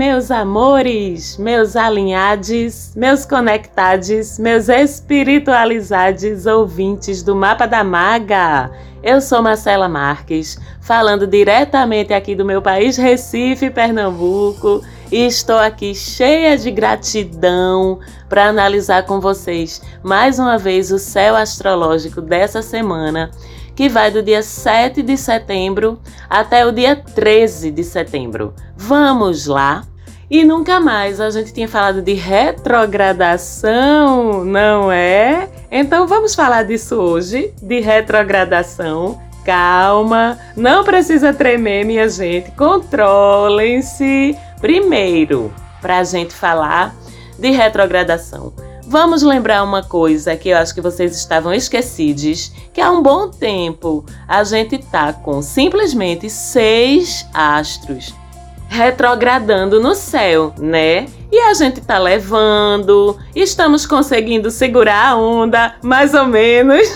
Meus amores, meus alinhados, meus conectados, meus espiritualizados ouvintes do Mapa da Maga. Eu sou Marcela Marques, falando diretamente aqui do meu país, Recife, Pernambuco, e estou aqui cheia de gratidão para analisar com vocês mais uma vez o céu astrológico dessa semana que vai do dia 7 de setembro até o dia 13 de setembro. Vamos lá? E nunca mais a gente tinha falado de retrogradação, não é? Então vamos falar disso hoje, de retrogradação. Calma, não precisa tremer, minha gente. Controlem-se. Primeiro, para a gente falar de retrogradação. Vamos lembrar uma coisa que eu acho que vocês estavam esquecidos, que há um bom tempo a gente tá com simplesmente seis astros retrogradando no céu, né? E a gente tá levando, estamos conseguindo segurar a onda, mais ou menos,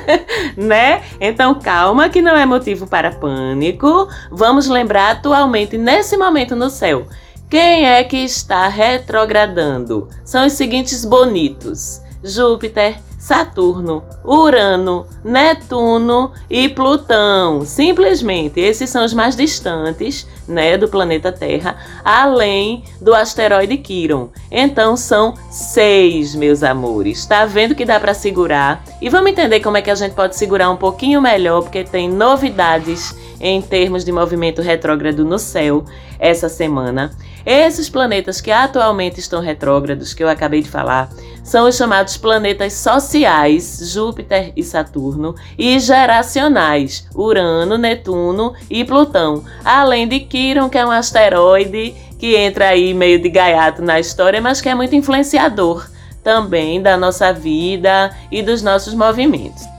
né? Então calma que não é motivo para pânico. Vamos lembrar atualmente nesse momento no céu quem é que está retrogradando? São os seguintes bonitos: Júpiter, Saturno, Urano, Netuno e Plutão. Simplesmente, esses são os mais distantes, né, do planeta Terra, além do asteroide Quiron. Então são seis, meus amores. Tá vendo que dá para segurar? E vamos entender como é que a gente pode segurar um pouquinho melhor, porque tem novidades em termos de movimento retrógrado no céu essa semana. Esses planetas que atualmente estão retrógrados, que eu acabei de falar, são os chamados planetas sociais, Júpiter e Saturno, e geracionais, Urano, Netuno e Plutão, além de Quiron, que é um asteroide que entra aí meio de gaiato na história, mas que é muito influenciador também da nossa vida e dos nossos movimentos.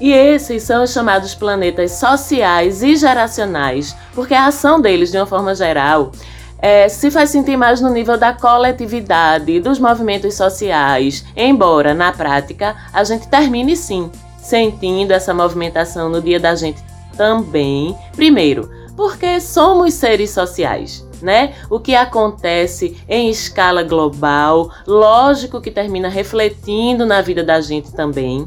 E esses são os chamados planetas sociais e geracionais, porque a ação deles, de uma forma geral, é, se faz sentir mais no nível da coletividade, dos movimentos sociais, embora na prática a gente termine sim sentindo essa movimentação no dia da gente também. Primeiro, porque somos seres sociais. Né? O que acontece em escala global, lógico que termina refletindo na vida da gente também.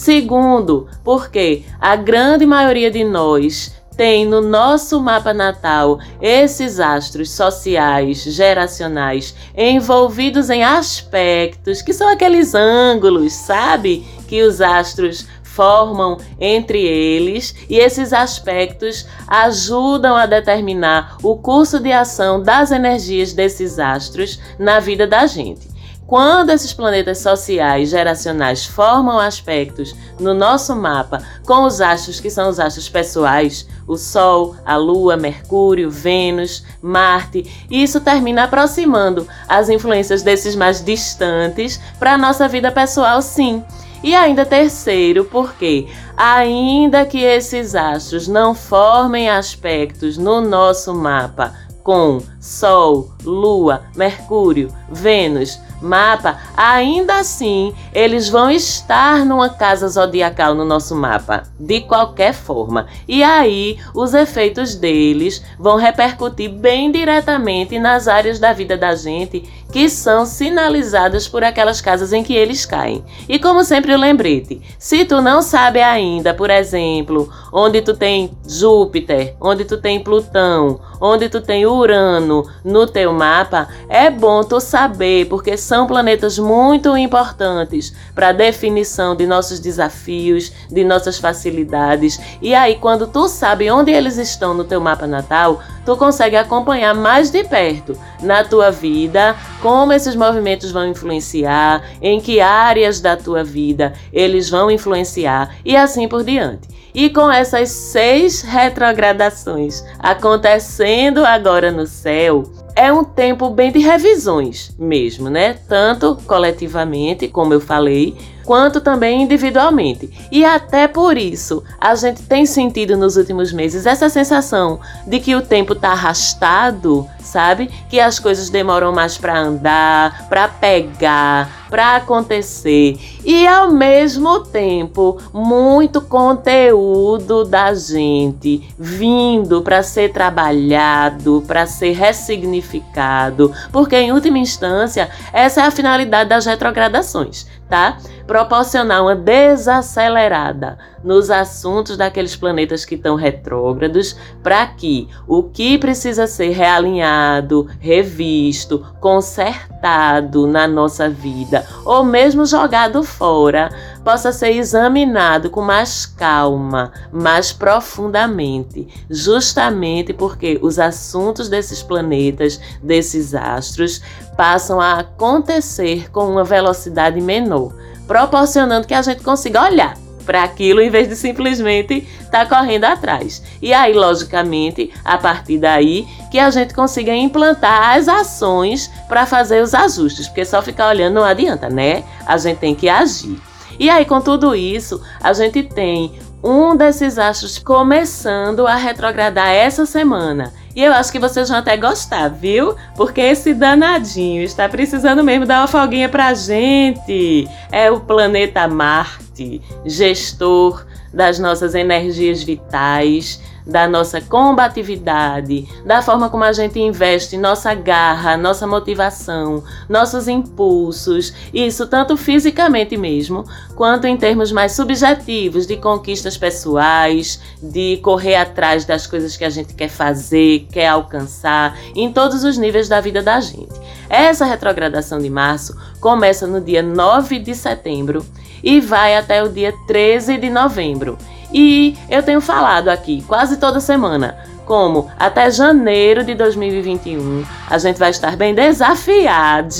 Segundo, porque a grande maioria de nós tem no nosso mapa natal esses astros sociais, geracionais, envolvidos em aspectos que são aqueles ângulos, sabe? Que os astros formam entre eles e esses aspectos ajudam a determinar o curso de ação das energias desses astros na vida da gente. Quando esses planetas sociais geracionais formam aspectos no nosso mapa com os astros que são os astros pessoais, o Sol, a Lua, Mercúrio, Vênus, Marte, isso termina aproximando as influências desses mais distantes para a nossa vida pessoal, sim. E ainda terceiro, porque ainda que esses astros não formem aspectos no nosso mapa com Sol, Lua, Mercúrio, Vênus, mapa, ainda assim eles vão estar numa casa zodiacal no nosso mapa, de qualquer forma. E aí os efeitos deles vão repercutir bem diretamente nas áreas da vida da gente que são sinalizadas por aquelas casas em que eles caem. E como sempre o lembrete, se tu não sabe ainda, por exemplo, onde tu tem Júpiter, onde tu tem Plutão, onde tu tem Urano no teu mapa, é bom tu saber, porque são planetas muito importantes para a definição de nossos desafios, de nossas facilidades. E aí, quando tu sabe onde eles estão no teu mapa natal, tu consegue acompanhar mais de perto na tua vida como esses movimentos vão influenciar, em que áreas da tua vida eles vão influenciar e assim por diante. E com essas seis retrogradações acontecendo agora no céu, é um tempo bem de revisões mesmo, né? Tanto coletivamente, como eu falei, quanto também individualmente. E até por isso, a gente tem sentido nos últimos meses essa sensação de que o tempo está arrastado, sabe? Que as coisas demoram mais para andar, para pegar, para acontecer. E ao mesmo tempo, muito conteúdo da gente vindo para ser trabalhado, para ser ressignificado, porque em última instância, essa é a finalidade das retrogradações tá? Proporcionar uma desacelerada nos assuntos daqueles planetas que estão retrógrados, para que o que precisa ser realinhado, revisto, consertado na nossa vida, ou mesmo jogado fora, possa ser examinado com mais calma, mais profundamente, justamente porque os assuntos desses planetas, desses astros, passam a acontecer com uma velocidade menor, proporcionando que a gente consiga olhar para aquilo em vez de simplesmente estar tá correndo atrás. E aí, logicamente, a partir daí que a gente consiga implantar as ações para fazer os ajustes, porque só ficar olhando não adianta, né? A gente tem que agir. E aí, com tudo isso, a gente tem um desses astros começando a retrogradar essa semana. E eu acho que vocês vão até gostar, viu? Porque esse danadinho está precisando mesmo dar uma folguinha pra gente. É o planeta Marte, gestor das nossas energias vitais, da nossa combatividade, da forma como a gente investe nossa garra, nossa motivação, nossos impulsos, isso tanto fisicamente mesmo, quanto em termos mais subjetivos de conquistas pessoais, de correr atrás das coisas que a gente quer fazer, quer alcançar, em todos os níveis da vida da gente. Essa retrogradação de março começa no dia 9 de setembro e vai até o dia 13 de novembro. E eu tenho falado aqui quase toda semana como até janeiro de 2021 a gente vai estar bem desafiado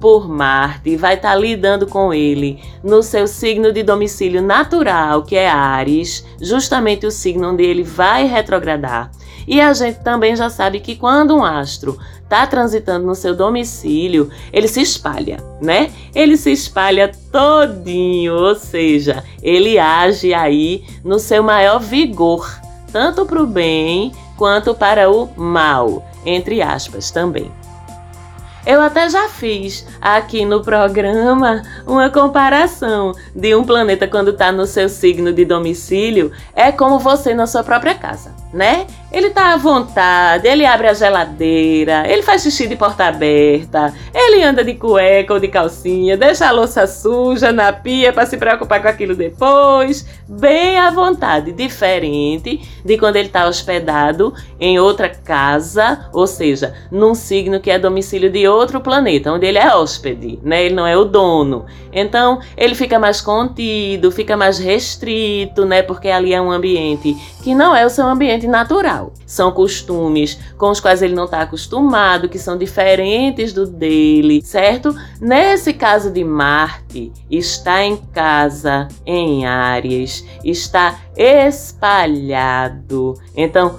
por Marte, vai estar lidando com ele no seu signo de domicílio natural, que é Ares, justamente o signo onde ele vai retrogradar. E a gente também já sabe que quando um astro está transitando no seu domicílio, ele se espalha, né? Ele se espalha todinho, ou seja, ele age aí no seu maior vigor, tanto para o bem quanto para o mal, entre aspas também. Eu até já fiz aqui no programa uma comparação de um planeta quando está no seu signo de domicílio é como você na sua própria casa, né? Ele tá à vontade, ele abre a geladeira, ele faz xixi de porta aberta, ele anda de cueca ou de calcinha, deixa a louça suja na pia para se preocupar com aquilo depois, bem à vontade, diferente de quando ele está hospedado em outra casa, ou seja, num signo que é domicílio de outro planeta, onde ele é hóspede, né? Ele não é o dono. Então, ele fica mais contido, fica mais restrito, né? Porque ali é um ambiente que não é o seu ambiente natural. São costumes com os quais ele não está acostumado, que são diferentes do dele, certo? Nesse caso de Marte, está em casa, em áreas, está espalhado. Então,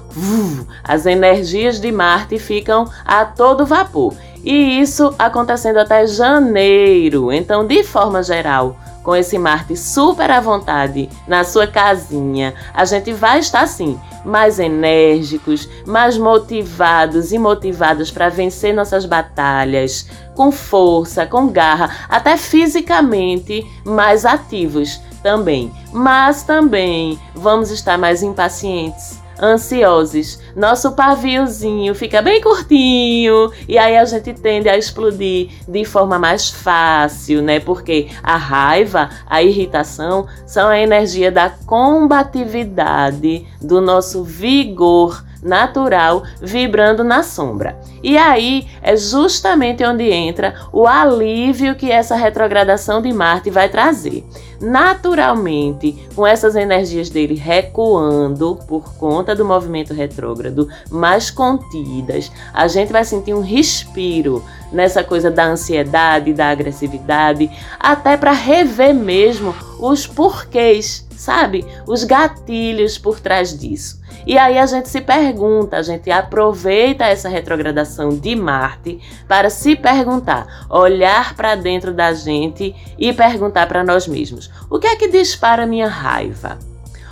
as energias de Marte ficam a todo vapor. E isso acontecendo até janeiro. Então, de forma geral, com esse Marte super à vontade na sua casinha, a gente vai estar assim, mais enérgicos, mais motivados e motivados para vencer nossas batalhas, com força, com garra, até fisicamente mais ativos também. Mas também vamos estar mais impacientes ansiosos. Nosso paviozinho fica bem curtinho e aí a gente tende a explodir de forma mais fácil, né? Porque a raiva, a irritação são a energia da combatividade, do nosso vigor natural vibrando na sombra. E aí é justamente onde entra o alívio que essa retrogradação de Marte vai trazer. Naturalmente, com essas energias dele recuando por conta do movimento retrógrado, mais contidas, a gente vai sentir um respiro nessa coisa da ansiedade, da agressividade, até para rever mesmo os porquês sabe? Os gatilhos por trás disso. E aí a gente se pergunta, a gente aproveita essa retrogradação de Marte para se perguntar, olhar para dentro da gente e perguntar para nós mesmos: o que é que dispara minha raiva?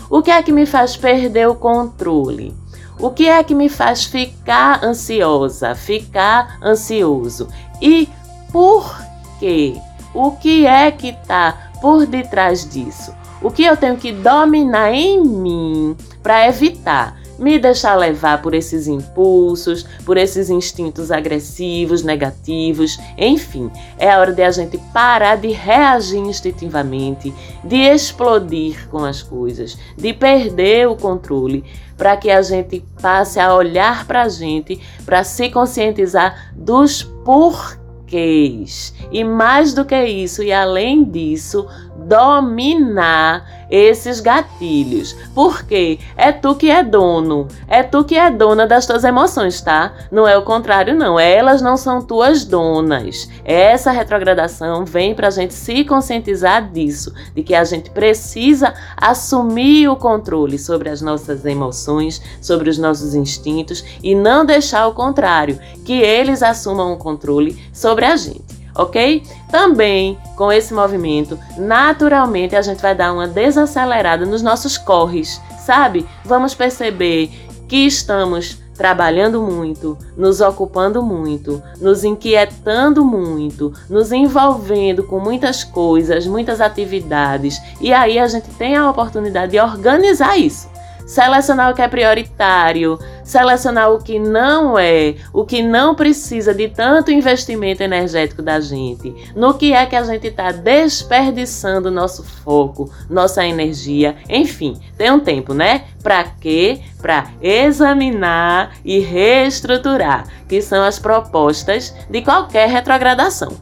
O que é que me faz perder o controle? O que é que me faz ficar ansiosa, ficar ansioso? E por quê? O que é que está por detrás disso? O que eu tenho que dominar em mim para evitar me deixar levar por esses impulsos, por esses instintos agressivos, negativos, enfim, é a hora de a gente parar de reagir instintivamente, de explodir com as coisas, de perder o controle, para que a gente passe a olhar para a gente, para se conscientizar dos porquês. E mais do que isso, e além disso, dominar esses gatilhos. Porque é tu que é dono, é tu que é dona das tuas emoções, tá? Não é o contrário, não. Elas não são tuas donas. Essa retrogradação vem pra gente se conscientizar disso, de que a gente precisa assumir o controle sobre as nossas emoções, sobre os nossos instintos e não deixar o contrário, que eles assumam o controle sobre a gente ok? Também com esse movimento, naturalmente a gente vai dar uma desacelerada nos nossos corres, sabe? Vamos perceber que estamos trabalhando muito, nos ocupando muito, nos inquietando muito, nos envolvendo com muitas coisas, muitas atividades, e aí a gente tem a oportunidade de organizar isso selecionar o que é prioritário, selecionar o que não é, o que não precisa de tanto investimento energético da gente, no que é que a gente está desperdiçando nosso foco, nossa energia, enfim, tem um tempo, né? Para quê? Para examinar e reestruturar, que são as propostas de qualquer retrogradação.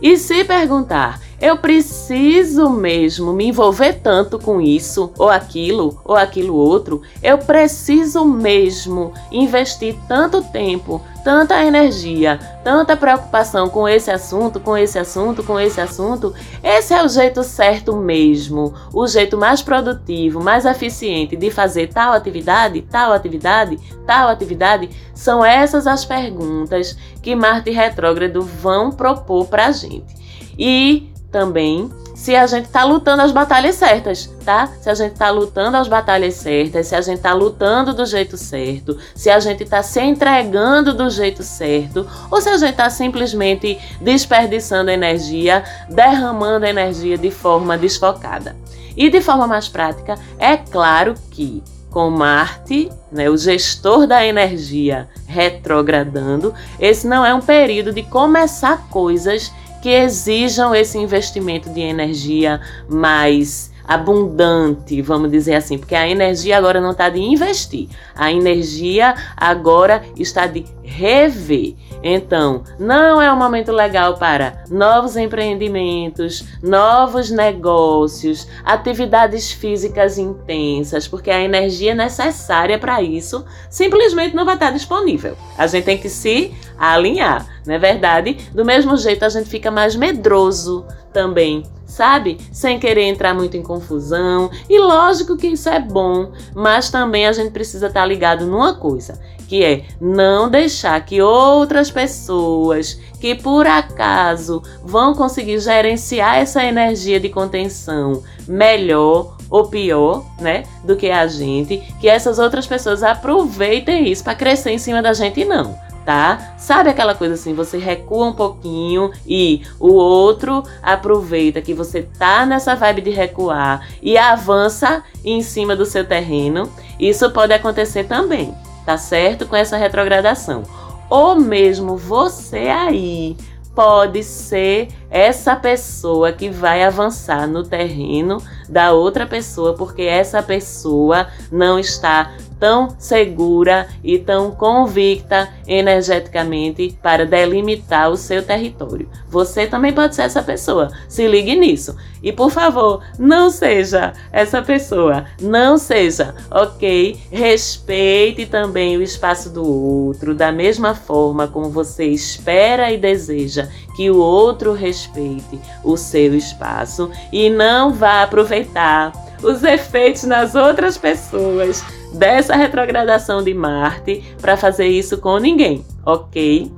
E se perguntar, eu preciso mesmo me envolver tanto com isso, ou aquilo, ou aquilo outro. Eu preciso mesmo investir tanto tempo, tanta energia, tanta preocupação com esse assunto, com esse assunto, com esse assunto. Esse é o jeito certo mesmo, o jeito mais produtivo, mais eficiente de fazer tal atividade, tal atividade, tal atividade. São essas as perguntas que Marte retrógrado vão propor para a gente. E também se a gente tá lutando as batalhas certas, tá? Se a gente tá lutando as batalhas certas, se a gente tá lutando do jeito certo, se a gente tá se entregando do jeito certo, ou se a gente tá simplesmente desperdiçando energia, derramando energia de forma desfocada. E de forma mais prática, é claro que com Marte, né, o gestor da energia retrogradando, esse não é um período de começar coisas que exijam esse investimento de energia mais abundante, vamos dizer assim, porque a energia agora não está de investir, a energia agora está de rever. Então, não é um momento legal para novos empreendimentos, novos negócios, atividades físicas intensas, porque a energia necessária para isso simplesmente não vai estar disponível. A gente tem que se alinhar, não é verdade? Do mesmo jeito, a gente fica mais medroso também sabe? Sem querer entrar muito em confusão. E lógico que isso é bom, mas também a gente precisa estar tá ligado numa coisa, que é não deixar que outras pessoas que por acaso vão conseguir gerenciar essa energia de contenção melhor ou pior, né, do que a gente, que essas outras pessoas aproveitem isso para crescer em cima da gente não tá? Sabe aquela coisa assim, você recua um pouquinho e o outro aproveita que você tá nessa vibe de recuar e avança em cima do seu terreno. Isso pode acontecer também, tá certo? Com essa retrogradação. Ou mesmo você aí pode ser essa pessoa que vai avançar no terreno da outra pessoa, porque essa pessoa não está tão segura e tão convicta energeticamente para delimitar o seu território. Você também pode ser essa pessoa. Se ligue nisso. E por favor, não seja essa pessoa. Não seja, ok? Respeite também o espaço do outro, da mesma forma como você espera e deseja que o outro respeite o seu espaço e não vá aproveitar os efeitos nas outras pessoas dessa retrogradação de Marte para fazer isso com ninguém, ok?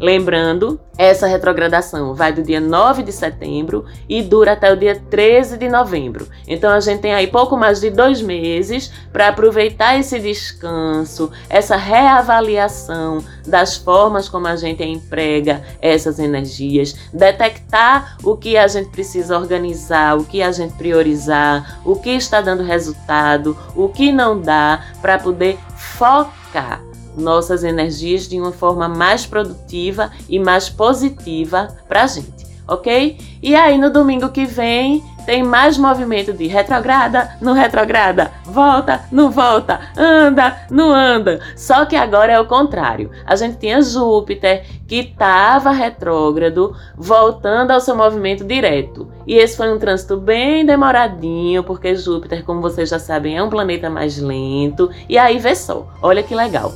Lembrando, essa retrogradação vai do dia 9 de setembro e dura até o dia 13 de novembro. Então a gente tem aí pouco mais de dois meses para aproveitar esse descanso, essa reavaliação das formas como a gente emprega essas energias, detectar o que a gente precisa organizar, o que a gente priorizar, o que está dando resultado, o que não dá, para poder focar nossas energias de uma forma mais produtiva e mais positiva para a gente, ok? E aí no domingo que vem tem mais movimento de retrograda, não retrograda, volta, não volta, anda, não anda. Só que agora é o contrário. A gente tinha Júpiter que estava retrógrado, voltando ao seu movimento direto. E esse foi um trânsito bem demoradinho, porque Júpiter, como vocês já sabem, é um planeta mais lento. E aí vê só, olha que legal.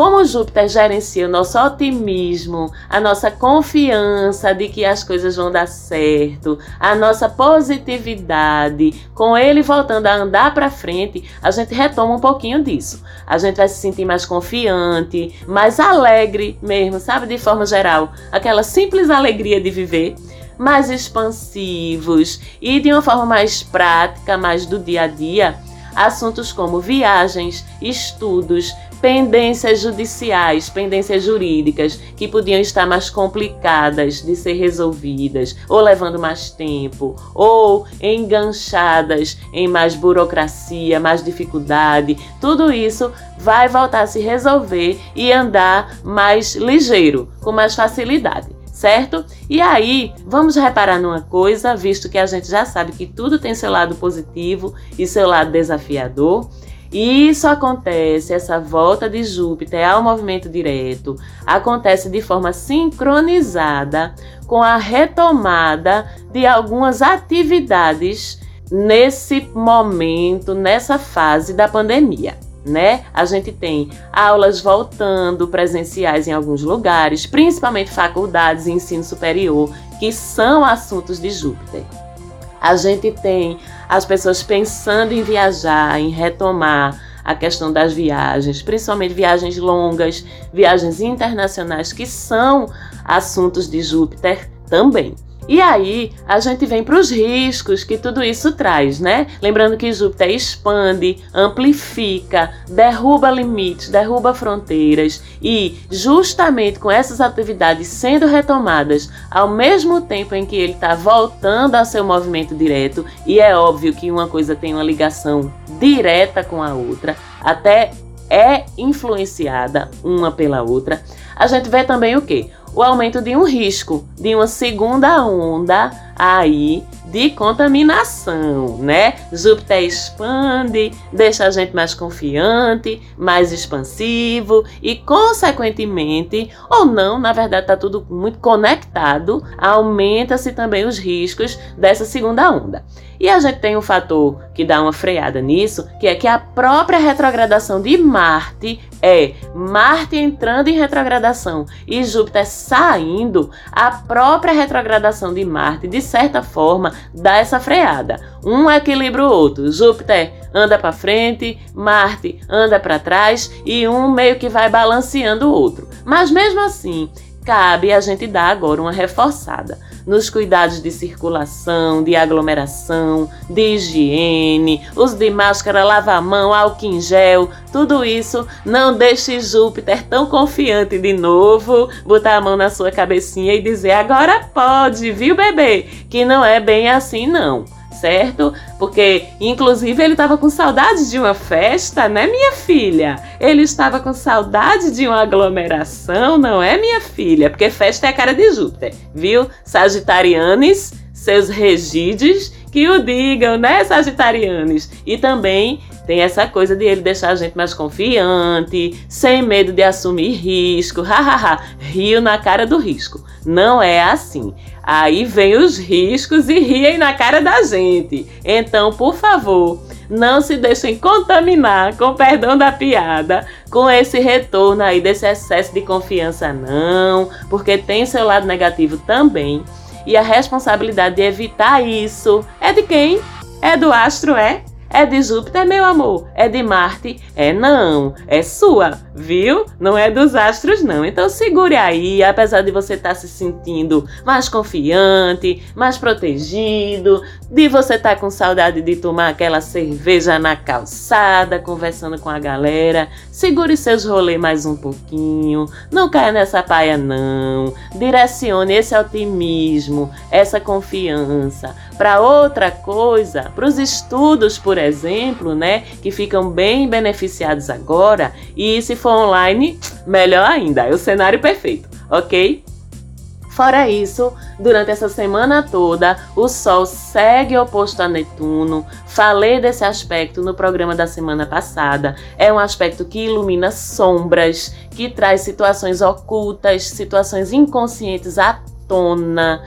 Como Júpiter gerencia o nosso otimismo, a nossa confiança de que as coisas vão dar certo, a nossa positividade, com ele voltando a andar para frente, a gente retoma um pouquinho disso. A gente vai se sentir mais confiante, mais alegre mesmo, sabe? De forma geral, aquela simples alegria de viver mais expansivos e de uma forma mais prática, mais do dia a dia, assuntos como viagens, estudos, pendências judiciais, pendências jurídicas que podiam estar mais complicadas de ser resolvidas, ou levando mais tempo, ou enganchadas em mais burocracia, mais dificuldade, tudo isso vai voltar a se resolver e andar mais ligeiro, com mais facilidade certo? E aí, vamos reparar numa coisa, visto que a gente já sabe que tudo tem seu lado positivo e seu lado desafiador. Isso acontece, essa volta de Júpiter ao movimento direto, acontece de forma sincronizada com a retomada de algumas atividades nesse momento, nessa fase da pandemia. Né? A gente tem aulas voltando presenciais em alguns lugares, principalmente faculdades e ensino superior, que são assuntos de Júpiter. A gente tem as pessoas pensando em viajar, em retomar a questão das viagens, principalmente viagens longas, viagens internacionais, que são assuntos de Júpiter também. E aí a gente vem para os riscos que tudo isso traz, né? Lembrando que Júpiter expande, amplifica, derruba limites, derruba fronteiras e justamente com essas atividades sendo retomadas ao mesmo tempo em que ele está voltando ao seu movimento direto, e é óbvio que uma coisa tem uma ligação direta com a outra, até é influenciada uma pela outra. A gente vê também o que? O aumento de um risco de uma segunda onda aí de contaminação, né? Júpiter expande, deixa a gente mais confiante, mais expansivo e, consequentemente, ou não, na verdade está tudo muito conectado, aumenta-se também os riscos dessa segunda onda. E a gente tem um fator que dá uma freada nisso, que é que a própria retrogradação de Marte é Marte entrando em retrogradação e Júpiter saindo, a própria retrogradação de Marte, de certa forma, dá essa freada. Um equilibra o outro. Júpiter anda para frente, Marte anda para trás e um meio que vai balanceando o outro. Mas mesmo assim, cabe a gente dar agora uma reforçada nos cuidados de circulação, de aglomeração, de higiene, uso de máscara, lava a mão, álcool em gel, tudo isso não deixe Júpiter tão confiante de novo, botar a mão na sua cabecinha e dizer agora pode, viu bebê? Que não é bem assim não certo? Porque, inclusive, ele estava com saudade de uma festa, né, minha filha? Ele estava com saudade de uma aglomeração, não é, minha filha? Porque festa é a cara de Júpiter, viu? Sagitarianes, seus regides, que o digam, né, Sagitarianes? E também Tem essa coisa de ele deixar a gente mais confiante, sem medo de assumir risco. Hahaha, rio na cara do risco. Não é assim. Aí vem os riscos e riem na cara da gente. Então, por favor, não se deixem contaminar, com perdão da piada, com esse retorno aí desse excesso de confiança, não, porque tem seu lado negativo também. E a responsabilidade de evitar isso é de quem? É do astro, é? É de Júpiter, meu amor? É de Marte? É não, é sua, viu? Não é dos astros, não. Então segure aí, apesar de você estar tá se sentindo mais confiante, mais protegido, de você estar tá com saudade de tomar aquela cerveja na calçada, conversando com a galera. Segure seus rolês mais um pouquinho, não caia nessa paia, não. Direcione esse otimismo, essa confiança para outra coisa, para os estudos, por exemplo, né, que ficam bem beneficiados agora, e se for online, melhor ainda, é o cenário perfeito, ok? Fora isso, durante essa semana toda, o Sol segue oposto a Netuno. Falei desse aspecto no programa da semana passada. É um aspecto que ilumina sombras, que traz situações ocultas, situações inconscientes à tona.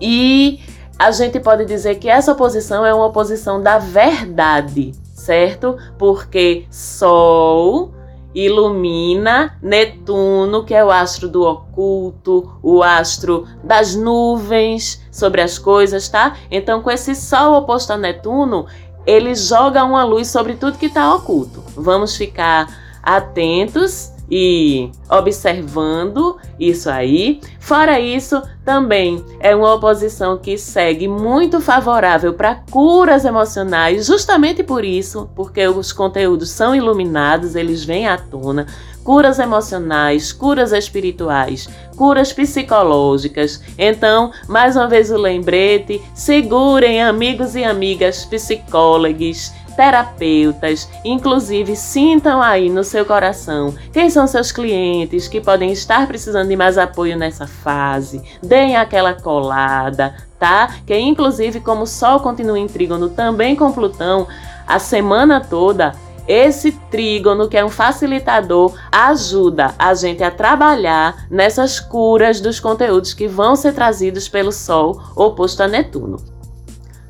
E a gente pode dizer que essa oposição é uma oposição da verdade, certo? Porque Sol ilumina Netuno, que é o astro do oculto, o astro das nuvens sobre as coisas, tá? Então, com esse Sol oposto a Netuno, ele joga uma luz sobre tudo que está oculto. Vamos ficar atentos e observando isso aí. Fora isso, também é uma oposição que segue muito favorável para curas emocionais, justamente por isso, porque os conteúdos são iluminados, eles vêm à tona. Curas emocionais, curas espirituais, curas psicológicas. Então, mais uma vez o lembrete: segurem amigos e amigas psicólogos, terapeutas, inclusive sintam aí no seu coração quem são seus clientes que podem estar precisando de mais apoio nessa fase. Deem aquela colada, tá? Que inclusive como o Sol continua em trígono também com Plutão a semana toda, esse trígono, que é um facilitador, ajuda a gente a trabalhar nessas curas dos conteúdos que vão ser trazidos pelo Sol oposto a Netuno.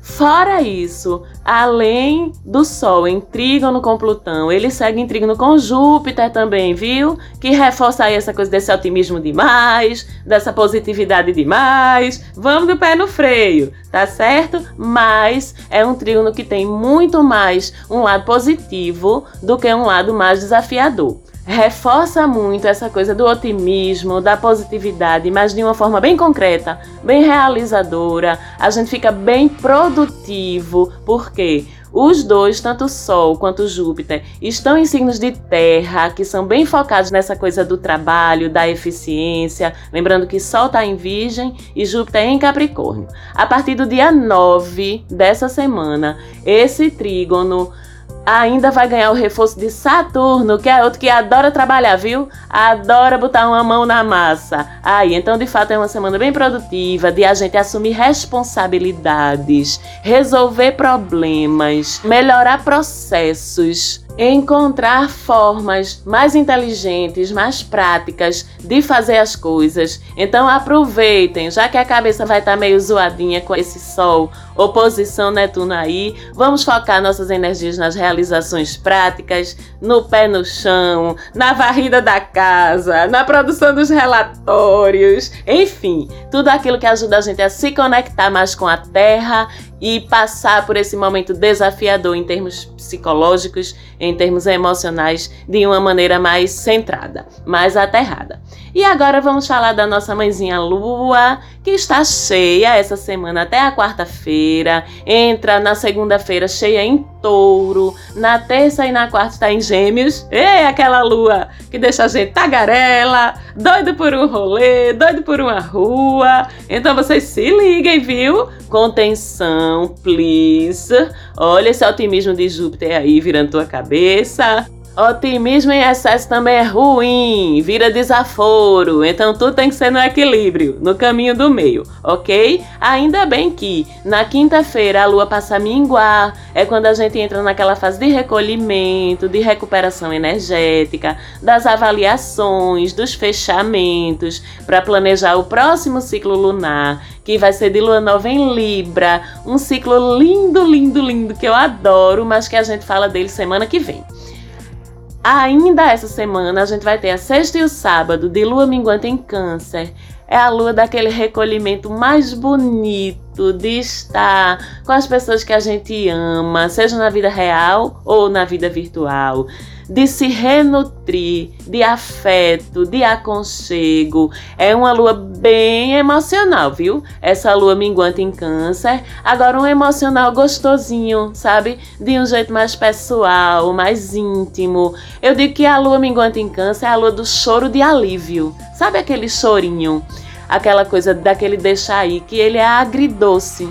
Fora isso, além do Sol em trígono com Plutão, ele segue em trígono com Júpiter também, viu? Que reforça aí essa coisa desse otimismo demais, dessa positividade demais. Vamos do pé no freio, tá certo? Mas é um trígono que tem muito mais um lado positivo do que um lado mais desafiador reforça muito essa coisa do otimismo, da positividade, mas de uma forma bem concreta, bem realizadora. A gente fica bem produtivo, porque os dois, tanto o Sol quanto o Júpiter, estão em signos de terra, que são bem focados nessa coisa do trabalho, da eficiência. Lembrando que Sol está em Virgem e Júpiter em Capricórnio. A partir do dia 9 dessa semana, esse trígono ainda vai ganhar o reforço de Saturno, que é outro que adora trabalhar, viu? Adora botar uma mão na massa. Aí, então de fato é uma semana bem produtiva, de a gente assumir responsabilidades, resolver problemas, melhorar processos encontrar formas mais inteligentes, mais práticas de fazer as coisas. Então aproveitem, já que a cabeça vai estar tá meio zoadinha com esse sol, oposição Netuno aí, vamos focar nossas energias nas realizações práticas, no pé no chão, na varrida da casa, na produção dos relatórios, enfim, tudo aquilo que ajuda a gente a se conectar mais com a terra e passar por esse momento desafiador em termos psicológicos, em termos emocionais, de uma maneira mais centrada, mais aterrada. E agora vamos falar da nossa mãezinha Lua, que está cheia essa semana até a quarta-feira, entra na segunda-feira cheia em touro, na terça e na quarta está em gêmeos. Ei, aquela lua que deixa a gente tagarela, doido por um rolê, doido por uma rua. Então vocês se liguem, viu? Contenção, please. Olha esse otimismo de Júpiter aí virando tua cabeça. Otimismo em excesso também é ruim, vira desaforo, então tudo tem que ser no equilíbrio, no caminho do meio, ok? Ainda bem que na quinta-feira a lua passa a minguar, é quando a gente entra naquela fase de recolhimento, de recuperação energética, das avaliações, dos fechamentos, para planejar o próximo ciclo lunar, que vai ser de lua nova em Libra, um ciclo lindo, lindo, lindo que eu adoro, mas que a gente fala dele semana que vem. Ainda essa semana a gente vai ter a sexta e o sábado de lua minguante em Câncer. É a lua daquele recolhimento mais bonito de estar com as pessoas que a gente ama, seja na vida real ou na vida virtual de se renutrir, de afeto, de aconchego. É uma lua bem emocional, viu? Essa lua minguante em câncer. Agora um emocional gostosinho, sabe? De um jeito mais pessoal, mais íntimo. Eu digo que a lua minguante em câncer é a lua do choro de alívio. Sabe aquele chorinho? Aquela coisa daquele deixar aí, que ele é agridoce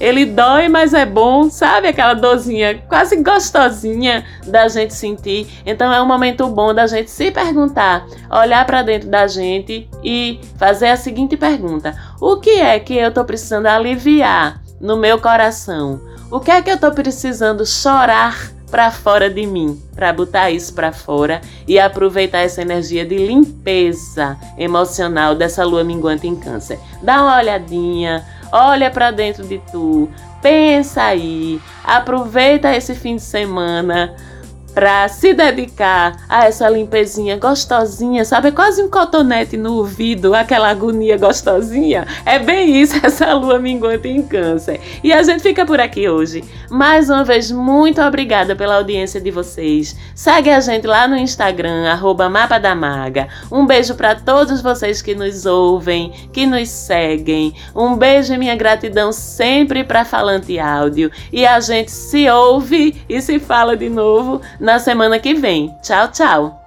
ele dói, mas é bom, sabe? Aquela dorzinha quase gostosinha da gente sentir. Então é um momento bom da gente se perguntar, olhar para dentro da gente e fazer a seguinte pergunta: O que é que eu tô precisando aliviar no meu coração? O que é que eu tô precisando chorar? para fora de mim, para botar isso para fora e aproveitar essa energia de limpeza emocional dessa lua minguante em câncer. Dá uma olhadinha, olha para dentro de tu, pensa aí, aproveita esse fim de semana para se dedicar a essa limpezinha gostosinha, sabe? É quase um cotonete no ouvido, aquela agonia gostosinha. É bem isso, essa lua minguante em câncer. E a gente fica por aqui hoje. Mais uma vez, muito obrigada pela audiência de vocês. Segue a gente lá no Instagram, arroba. Um beijo para todos vocês que nos ouvem, que nos seguem. Um beijo e minha gratidão sempre para Falante Áudio. E a gente se ouve e se fala de novo na semana que vem. Tchau, tchau!